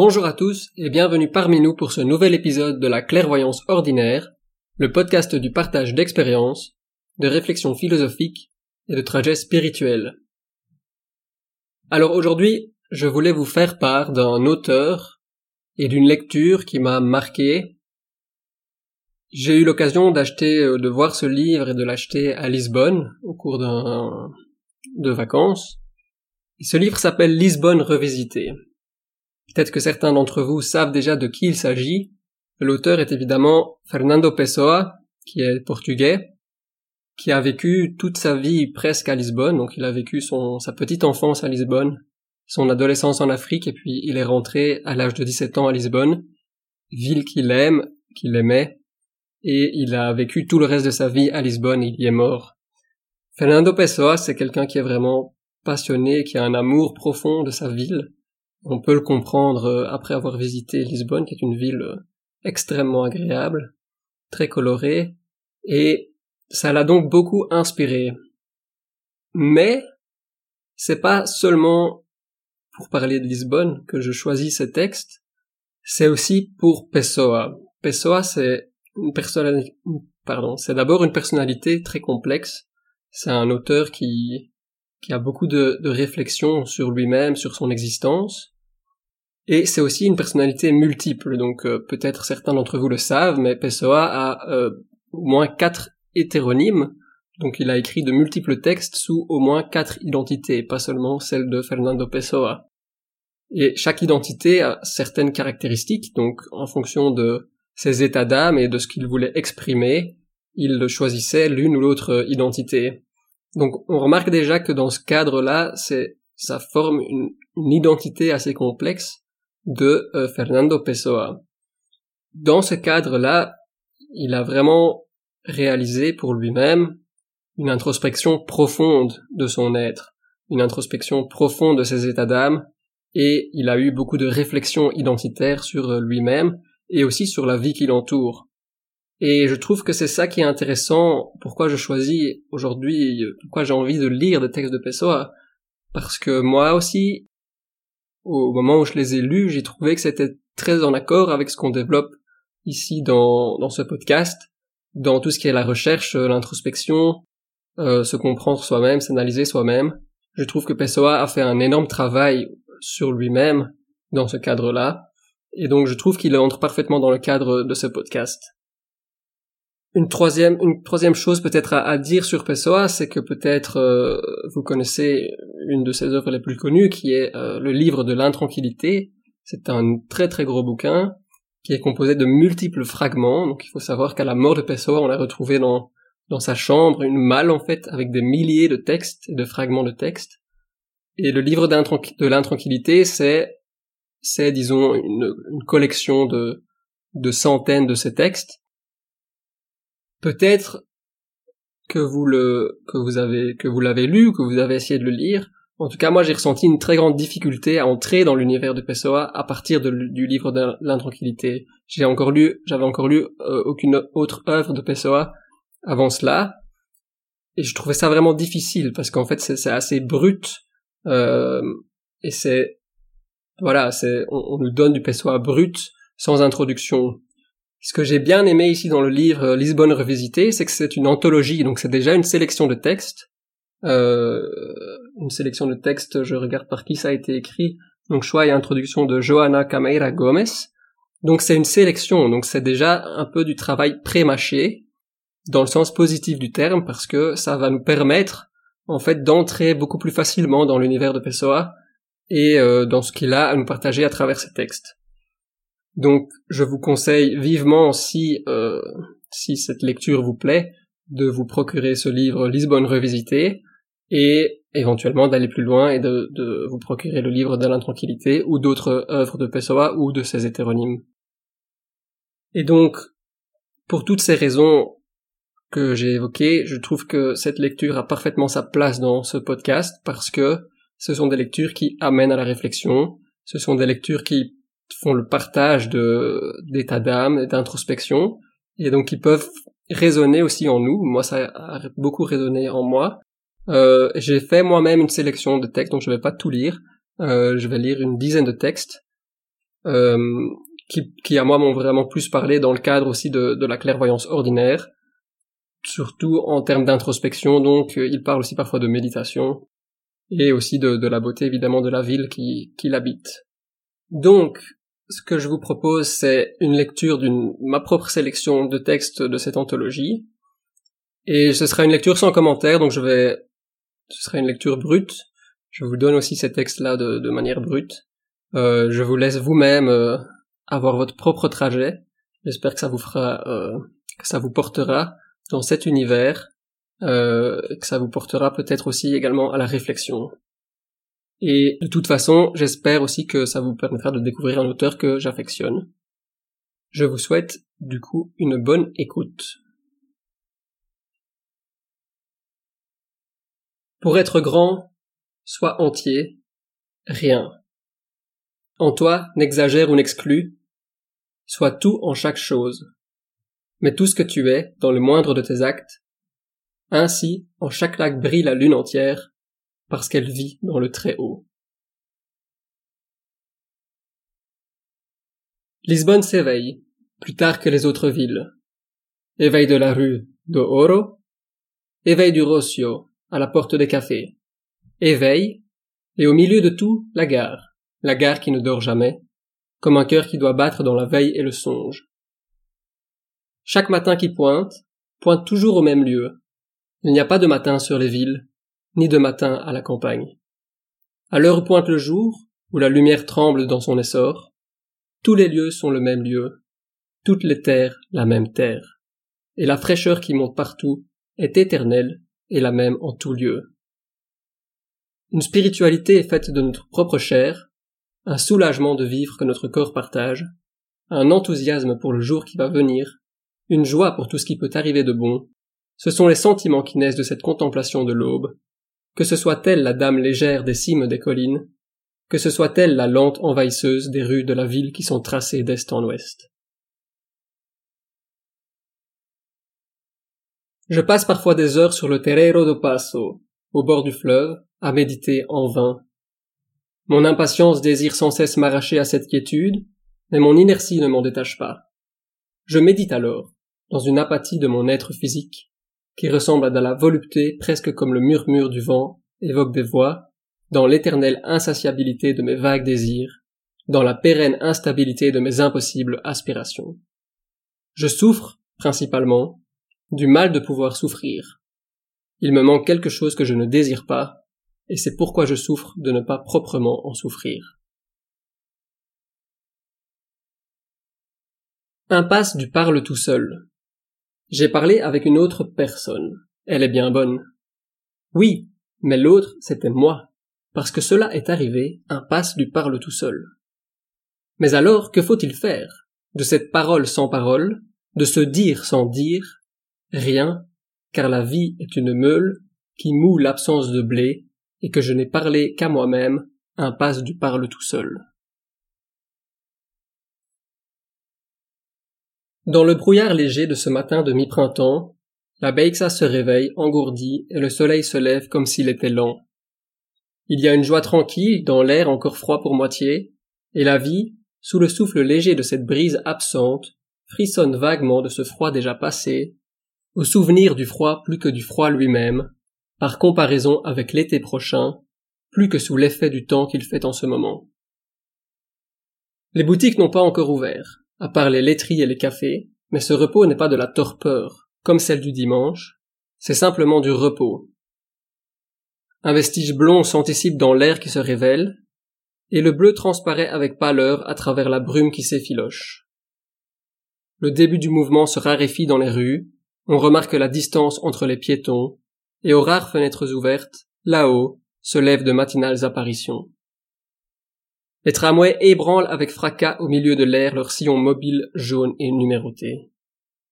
Bonjour à tous et bienvenue parmi nous pour ce nouvel épisode de la clairvoyance ordinaire, le podcast du partage d'expériences, de réflexions philosophiques et de trajets spirituels. Alors aujourd'hui, je voulais vous faire part d'un auteur et d'une lecture qui m'a marqué. J'ai eu l'occasion d'acheter, euh, de voir ce livre et de l'acheter à Lisbonne au cours d'un, de vacances. ce livre s'appelle Lisbonne revisité. Peut-être que certains d'entre vous savent déjà de qui il s'agit. L'auteur est évidemment Fernando Pessoa, qui est portugais, qui a vécu toute sa vie presque à Lisbonne, donc il a vécu son, sa petite enfance à Lisbonne, son adolescence en Afrique, et puis il est rentré à l'âge de 17 ans à Lisbonne, ville qu'il aime, qu'il aimait, et il a vécu tout le reste de sa vie à Lisbonne et il y est mort. Fernando Pessoa, c'est quelqu'un qui est vraiment passionné, qui a un amour profond de sa ville, on peut le comprendre euh, après avoir visité Lisbonne, qui est une ville euh, extrêmement agréable, très colorée, et ça l'a donc beaucoup inspiré. Mais c'est pas seulement pour parler de Lisbonne que je choisis ce texte, c'est aussi pour Pessoa. Pessoa, c'est une pardon, c'est d'abord une personnalité très complexe. C'est un auteur qui, qui a beaucoup de réflexions sur lui-même, sur son existence. Et c'est aussi une personnalité multiple, donc euh, peut-être certains d'entre vous le savent, mais Pessoa a euh, au moins quatre hétéronymes, donc il a écrit de multiples textes sous au moins quatre identités, pas seulement celle de Fernando Pessoa. Et chaque identité a certaines caractéristiques, donc en fonction de ses états d'âme et de ce qu'il voulait exprimer, il choisissait l'une ou l'autre identité. Donc on remarque déjà que dans ce cadre-là, c'est ça forme une, identité assez complexe de euh, Fernando Pessoa. Dans ce cadre-là, il a vraiment réalisé pour lui-même une introspection profonde de son être, une introspection profonde de ses états d'âme, et il a eu beaucoup de réflexions identitaires sur euh, lui-même et aussi sur la vie qui l'entoure. Et je trouve que c'est ça qui est intéressant, pourquoi je choisis aujourd'hui, pourquoi j'ai envie de lire des textes de Pessoa, parce que moi aussi, au moment où je les ai lus, j'ai trouvé que c'était très en accord avec ce qu'on développe ici dans, dans ce podcast, dans tout ce qui est la recherche, l'introspection, euh, se comprendre soi-même, s'analyser soi-même. Je trouve que Pessoa a fait un énorme travail sur lui-même dans ce cadre-là, et donc je trouve qu'il entre parfaitement dans le cadre de ce podcast. Une troisième, une troisième chose peut-être à, dire sur Pessoa, c'est que peut-être euh, vous connaissez une de ses œuvres les plus connues, qui est euh, le livre de l'intranquillité. C'est un très très gros bouquin qui est composé de multiples fragments. Donc il faut savoir qu'à la mort de Pessoa, on a retrouvé dans dans sa chambre une malle en fait avec des milliers de textes et de fragments de textes. Et le livre de l'intranquillité, c'est c'est disons une, une collection de de centaines de ces textes peut-être que vous le que vous avez que vous l'avez lu, que vous avez essayé de le lire. En tout cas, moi, j'ai ressenti une très grande difficulté à entrer dans l'univers de Pessoa à partir du livre de l'intranquillité. J'ai encore lu, j'avais encore lu euh, aucune autre œuvre de Pessoa avant cela, et je trouvais ça vraiment difficile parce qu'en fait, c'est assez brut euh, et c'est voilà, c'est on, on, nous donne du Pessoa brut sans introduction. Ce que j'ai bien aimé ici dans le livre euh, Lisbonne revisité, c'est que c'est une anthologie, donc c'est déjà une sélection de textes. Euh, une sélection de textes, je regarde par qui ça a été écrit. Donc choix et introduction de Johanna Cameira Gomes. Donc c'est une sélection, donc c'est déjà un peu du travail pré-mâché, dans le sens positif du terme, parce que ça va nous permettre en fait d'entrer beaucoup plus facilement dans l'univers de Pessoa et euh, dans ce qu'il a à nous partager à travers ses textes. Donc je vous conseille vivement si euh, si cette lecture vous plaît de vous procurer ce livre Lisbonne revisité et éventuellement d'aller plus loin et de, vous procurer le livre de l'intranquillité ou d'autres œuvres de Pessoa ou de ses hétéronymes. Et donc, pour toutes ces raisons que j'ai évoquées, je trouve que cette lecture a parfaitement sa place dans ce podcast parce que ce sont des lectures qui amènent à la réflexion, ce sont des lectures qui font le partage de d'état d'âme, d'introspection, et donc ils peuvent résonner aussi en nous. Moi, ça a beaucoup résonné en moi. Euh, j'ai fait moi-même une sélection de textes, donc je vais pas tout lire. Euh, je vais lire une dizaine de textes euh, qui, qui à moi m'ont vraiment plus parlé dans le cadre aussi de, de la clairvoyance ordinaire, surtout en termes d'introspection. Donc, euh, il parle aussi parfois de méditation et aussi de, de la beauté évidemment de la ville qui, qui l'habite. Donc, ce que je vous propose, c'est une lecture d'une ma propre sélection de textes de cette anthologie. Et ce sera une lecture sans commentaire, donc je vais, ce sera une lecture brute. Je vous donne aussi ces textes-là de, de, manière brute. Euh, je vous laisse vous-même euh, avoir votre propre trajet. J'espère que ça vous fera, euh, que ça vous portera dans cet univers, que ça vous portera peut-être aussi également à la réflexion. Et de toute façon, j'espère aussi que ça vous permettra de découvrir un auteur que j'affectionne. Je vous souhaite du coup une bonne écoute. Pour être grand, sois entier, rien. En toi, n'exagère ou n'exclus, sois tout en chaque chose. Mais tout ce que tu es, dans le moindre de tes actes, ainsi, en chaque lac brille la lune entière, parce qu'elle vit dans le très haut. Lisbonne s'éveille, plus tard que les autres villes. Éveil de la rue de Oro, éveil du Rocio, à la porte des cafés. Éveil, et au milieu de tout, la gare, la gare qui ne dort jamais, comme un cœur qui doit battre dans la veille et le songe. Chaque matin qui pointe, pointe toujours au même lieu. Il n'y a pas de matin sur les villes, ni de matin à la campagne. À l'heure pointe le jour, où la lumière tremble dans son essor, tous les lieux sont le même lieu, toutes les terres la même terre, et la fraîcheur qui monte partout est éternelle et la même en tout lieu. Une spiritualité est faite de notre propre chair, un soulagement de vivre que notre corps partage, un enthousiasme pour le jour qui va venir, une joie pour tout ce qui peut arriver de bon, ce sont les sentiments qui naissent de cette contemplation de l'aube, que ce soit elle la dame légère des cimes des collines, que ce soit elle la lente envahisseuse des rues de la ville qui sont tracées d'est en ouest. Je passe parfois des heures sur le Terreiro do Passo, au bord du fleuve, à méditer en vain. Mon impatience désire sans cesse m'arracher à cette quiétude, mais mon inertie ne m'en détache pas. Je médite alors, dans une apathie de mon être physique, qui ressemble à de la volupté presque comme le murmure du vent évoque des voix, dans l'éternelle insatiabilité de mes vagues désirs, dans la pérenne instabilité de mes impossibles aspirations. Je souffre, principalement, du mal de pouvoir souffrir. Il me manque quelque chose que je ne désire pas, et c'est pourquoi je souffre de ne pas proprement en souffrir. Impasse du parle tout seul. J'ai parlé avec une autre personne. Elle est bien bonne. Oui, mais l'autre, c'était moi, parce que cela est arrivé, un passe du parle tout seul. Mais alors, que faut-il faire? De cette parole sans parole, de ce dire sans dire? Rien, car la vie est une meule qui moue l'absence de blé, et que je n'ai parlé qu'à moi-même, un passe du parle tout seul. Dans le brouillard léger de ce matin de mi-printemps, la Beixa se réveille engourdie et le soleil se lève comme s'il était lent. Il y a une joie tranquille dans l'air encore froid pour moitié, et la vie, sous le souffle léger de cette brise absente, frissonne vaguement de ce froid déjà passé, au souvenir du froid plus que du froid lui-même, par comparaison avec l'été prochain, plus que sous l'effet du temps qu'il fait en ce moment. Les boutiques n'ont pas encore ouvert à part les laiteries et les cafés, mais ce repos n'est pas de la torpeur, comme celle du dimanche, c'est simplement du repos. Un vestige blond s'anticipe dans l'air qui se révèle, et le bleu transparaît avec pâleur à travers la brume qui s'effiloche. Le début du mouvement se raréfie dans les rues, on remarque la distance entre les piétons, et aux rares fenêtres ouvertes, là-haut, se lèvent de matinales apparitions. Les tramways ébranlent avec fracas au milieu de l'air leurs sillons mobiles jaunes et numérotés.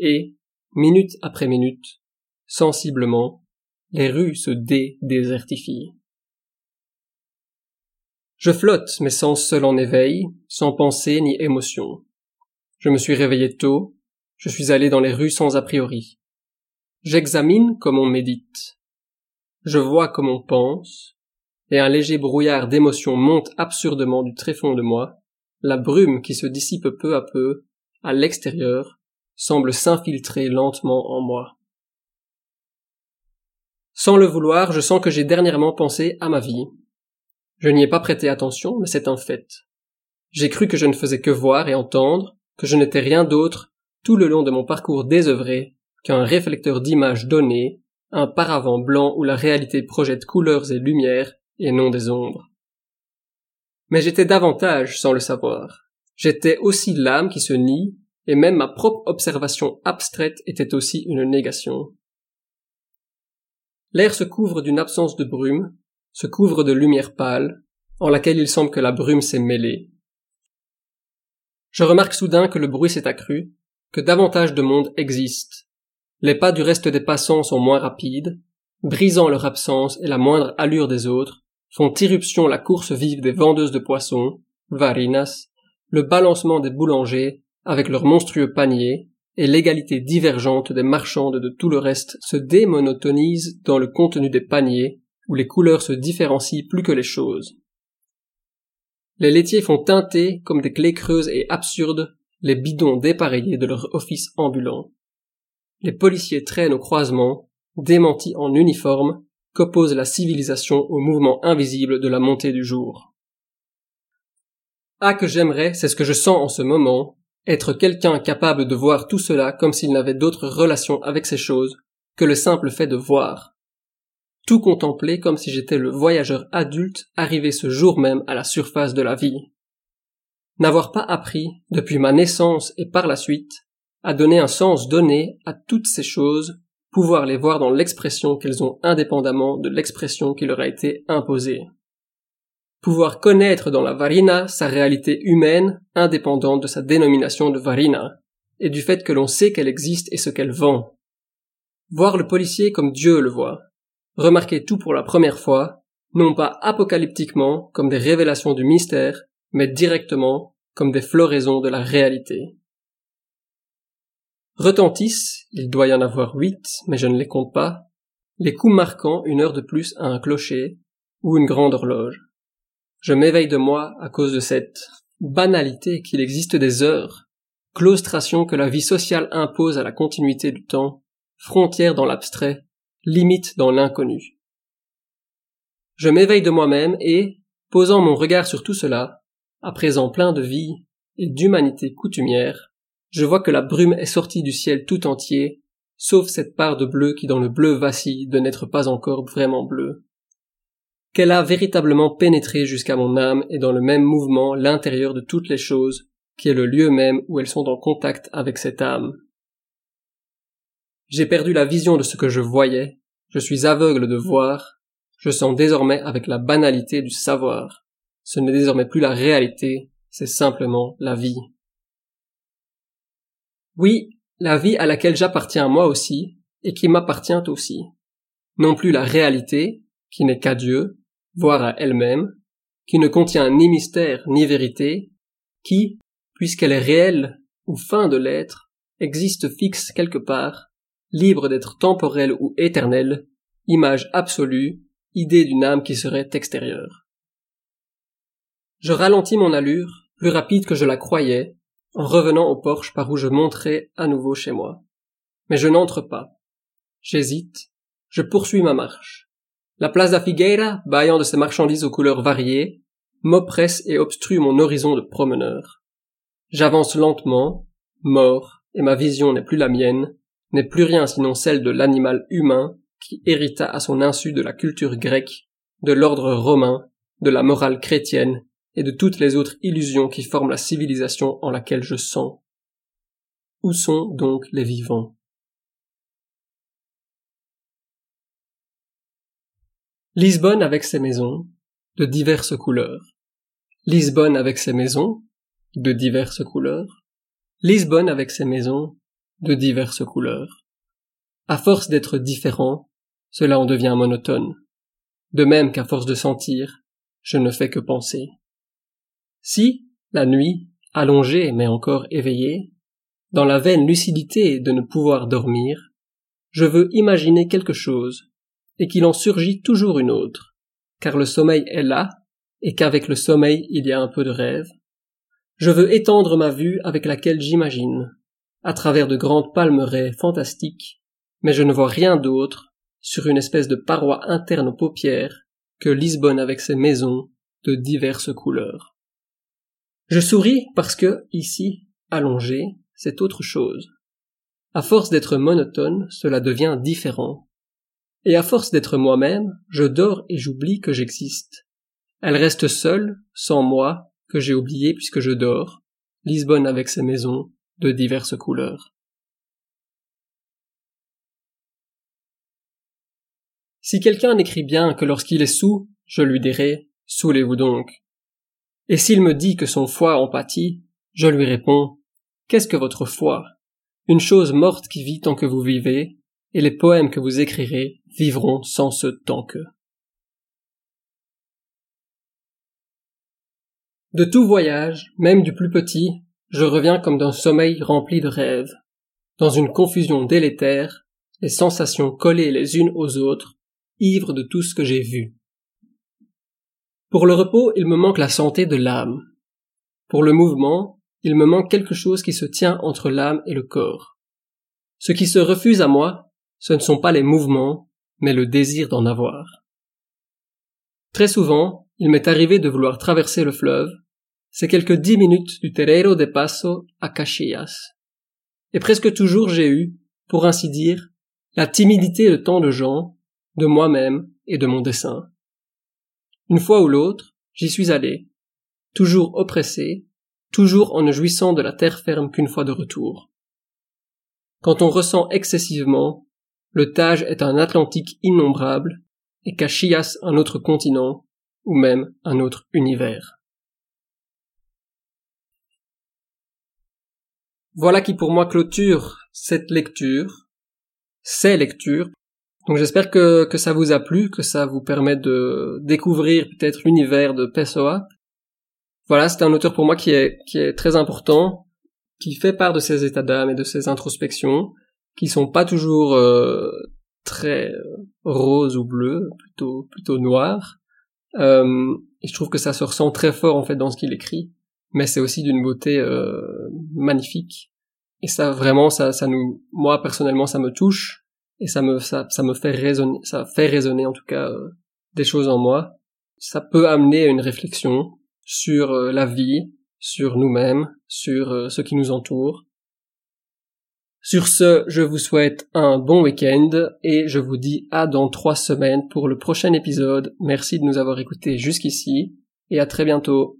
Et, minute après minute, sensiblement, les rues se dé-désertifient. Je flotte, mes sens seuls en éveil, sans pensée ni émotion. Je me suis réveillé tôt, je suis allé dans les rues sans a priori. J'examine comme on médite. Je vois comme on pense, et un léger brouillard d'émotions monte absurdement du tréfond de moi, la brume qui se dissipe peu à peu, à l'extérieur, semble s'infiltrer lentement en moi. Sans le vouloir, je sens que j'ai dernièrement pensé à ma vie. Je n'y ai pas prêté attention, mais c'est un fait. J'ai cru que je ne faisais que voir et entendre, que je n'étais rien d'autre, tout le long de mon parcours désœuvré, qu'un réflecteur d'images données, un paravent blanc où la réalité projette couleurs et lumières, et non des ombres. Mais j'étais davantage sans le savoir. J'étais aussi l'âme qui se nie, et même ma propre observation abstraite était aussi une négation. L'air se couvre d'une absence de brume, se couvre de lumière pâle, en laquelle il semble que la brume s'est mêlée. Je remarque soudain que le bruit s'est accru, que davantage de monde existe. Les pas du reste des passants sont moins rapides, brisant leur absence et la moindre allure des autres, font irruption la course vive des vendeuses de poissons, varinas, le balancement des boulangers, avec leurs monstrueux paniers, et l'égalité divergente des marchandes de tout le reste se démonotonise dans le contenu des paniers, où les couleurs se différencient plus que les choses. Les laitiers font teinter, comme des clés creuses et absurdes, les bidons dépareillés de leur office ambulant. Les policiers traînent au croisement, démentis en uniforme, qu'oppose la civilisation au mouvement invisible de la montée du jour. Ah que j'aimerais, c'est ce que je sens en ce moment, être quelqu'un capable de voir tout cela comme s'il n'avait d'autre relation avec ces choses que le simple fait de voir. Tout contempler comme si j'étais le voyageur adulte arrivé ce jour même à la surface de la vie. N'avoir pas appris, depuis ma naissance et par la suite, à donner un sens donné à toutes ces choses pouvoir les voir dans l'expression qu'elles ont indépendamment de l'expression qui leur a été imposée. Pouvoir connaître dans la varina sa réalité humaine indépendante de sa dénomination de varina, et du fait que l'on sait qu'elle existe et ce qu'elle vend. Voir le policier comme Dieu le voit. Remarquer tout pour la première fois, non pas apocalyptiquement comme des révélations du mystère, mais directement comme des floraisons de la réalité retentissent, il doit y en avoir huit, mais je ne les compte pas, les coups marquant une heure de plus à un clocher ou une grande horloge. Je m'éveille de moi à cause de cette banalité qu'il existe des heures, claustration que la vie sociale impose à la continuité du temps, frontière dans l'abstrait, limite dans l'inconnu. Je m'éveille de moi-même et, posant mon regard sur tout cela, à présent plein de vie et d'humanité coutumière, je vois que la brume est sortie du ciel tout entier, sauf cette part de bleu qui dans le bleu vacille de n'être pas encore vraiment bleu. Qu'elle a véritablement pénétré jusqu'à mon âme et dans le même mouvement l'intérieur de toutes les choses, qui est le lieu même où elles sont en contact avec cette âme. J'ai perdu la vision de ce que je voyais, je suis aveugle de voir, je sens désormais avec la banalité du savoir. Ce n'est désormais plus la réalité, c'est simplement la vie. Oui, la vie à laquelle j'appartiens moi aussi, et qui m'appartient aussi. Non plus la réalité, qui n'est qu'à Dieu, voire à elle-même, qui ne contient ni mystère ni vérité, qui, puisqu'elle est réelle ou fin de l'être, existe fixe quelque part, libre d'être temporelle ou éternelle, image absolue, idée d'une âme qui serait extérieure. Je ralentis mon allure, plus rapide que je la croyais, en revenant au porche par où je monterai à nouveau chez moi. Mais je n'entre pas. J'hésite. Je poursuis ma marche. La place da Figueira, baillant de ses marchandises aux couleurs variées, m'oppresse et obstrue mon horizon de promeneur. J'avance lentement, mort, et ma vision n'est plus la mienne, n'est plus rien sinon celle de l'animal humain qui hérita à son insu de la culture grecque, de l'ordre romain, de la morale chrétienne et de toutes les autres illusions qui forment la civilisation en laquelle je sens. Où sont donc les vivants? Lisbonne avec ses maisons, de diverses couleurs. Lisbonne avec ses maisons, de diverses couleurs. Lisbonne avec ses maisons, de diverses couleurs. À force d'être différent, cela en devient monotone. De même qu'à force de sentir, je ne fais que penser. Si, la nuit, allongé mais encore éveillé, dans la vaine lucidité de ne pouvoir dormir, je veux imaginer quelque chose, et qu'il en surgit toujours une autre, car le sommeil est là, et qu'avec le sommeil il y a un peu de rêve, Je veux étendre ma vue avec laquelle j'imagine, à travers de grandes palmeraies fantastiques, mais je ne vois rien d'autre, sur une espèce de paroi interne aux paupières, que Lisbonne avec ses maisons de diverses couleurs. Je souris parce que, ici, allongé, c'est autre chose. À force d'être monotone, cela devient différent. Et à force d'être moi-même, je dors et j'oublie que j'existe. Elle reste seule, sans moi, que j'ai oublié puisque je dors, Lisbonne avec ses maisons de diverses couleurs. Si quelqu'un n'écrit bien que lorsqu'il est sous, je lui dirai, saoulez-vous donc. Et s'il me dit que son foie en pâtit, je lui réponds, qu'est-ce que votre foi? Une chose morte qui vit tant que vous vivez, et les poèmes que vous écrirez vivront sans ce tant que. De tout voyage, même du plus petit, je reviens comme d'un sommeil rempli de rêves. Dans une confusion délétère, les sensations collées les unes aux autres, ivres de tout ce que j'ai vu. Pour le repos, il me manque la santé de l'âme. Pour le mouvement, il me manque quelque chose qui se tient entre l'âme et le corps. Ce qui se refuse à moi, ce ne sont pas les mouvements, mais le désir d'en avoir. Très souvent, il m'est arrivé de vouloir traverser le fleuve, c'est quelques dix minutes du Terreiro de Paso à Caxias. Et presque toujours j'ai eu, pour ainsi dire, la timidité de tant de gens, de moi-même et de mon dessin. Une fois ou l'autre, j'y suis allé, toujours oppressé, toujours en ne jouissant de la terre ferme qu'une fois de retour. Quand on ressent excessivement, le Tage est un Atlantique innombrable, et Caxias un autre continent, ou même un autre univers. Voilà qui pour moi clôture cette lecture, ces lectures. Donc j'espère que, que ça vous a plu, que ça vous permet de découvrir peut-être l'univers de Pessoa. Voilà, c'est un auteur pour moi qui est, qui est très important, qui fait part de ses états d'âme et de ses introspections, qui sont pas toujours euh, très euh, roses ou bleus, plutôt plutôt noirs. Euh, et je trouve que ça se ressent très fort en fait dans ce qu'il écrit mais c'est aussi d'une beauté euh, magnifique. Et ça vraiment, ça, ça nous, moi personnellement, ça me touche et ça me, ça, ça me fait résonner, ça fait résonner en tout cas euh, des choses en moi. Ça peut amener à une réflexion sur euh, la vie, sur nous-mêmes, sur ce qui nous entoure. Sur ce, je vous souhaite un bon week-end et je vous dis à dans trois semaines pour le prochain épisode. Merci de nous avoir écoutés jusqu'ici et à très bientôt.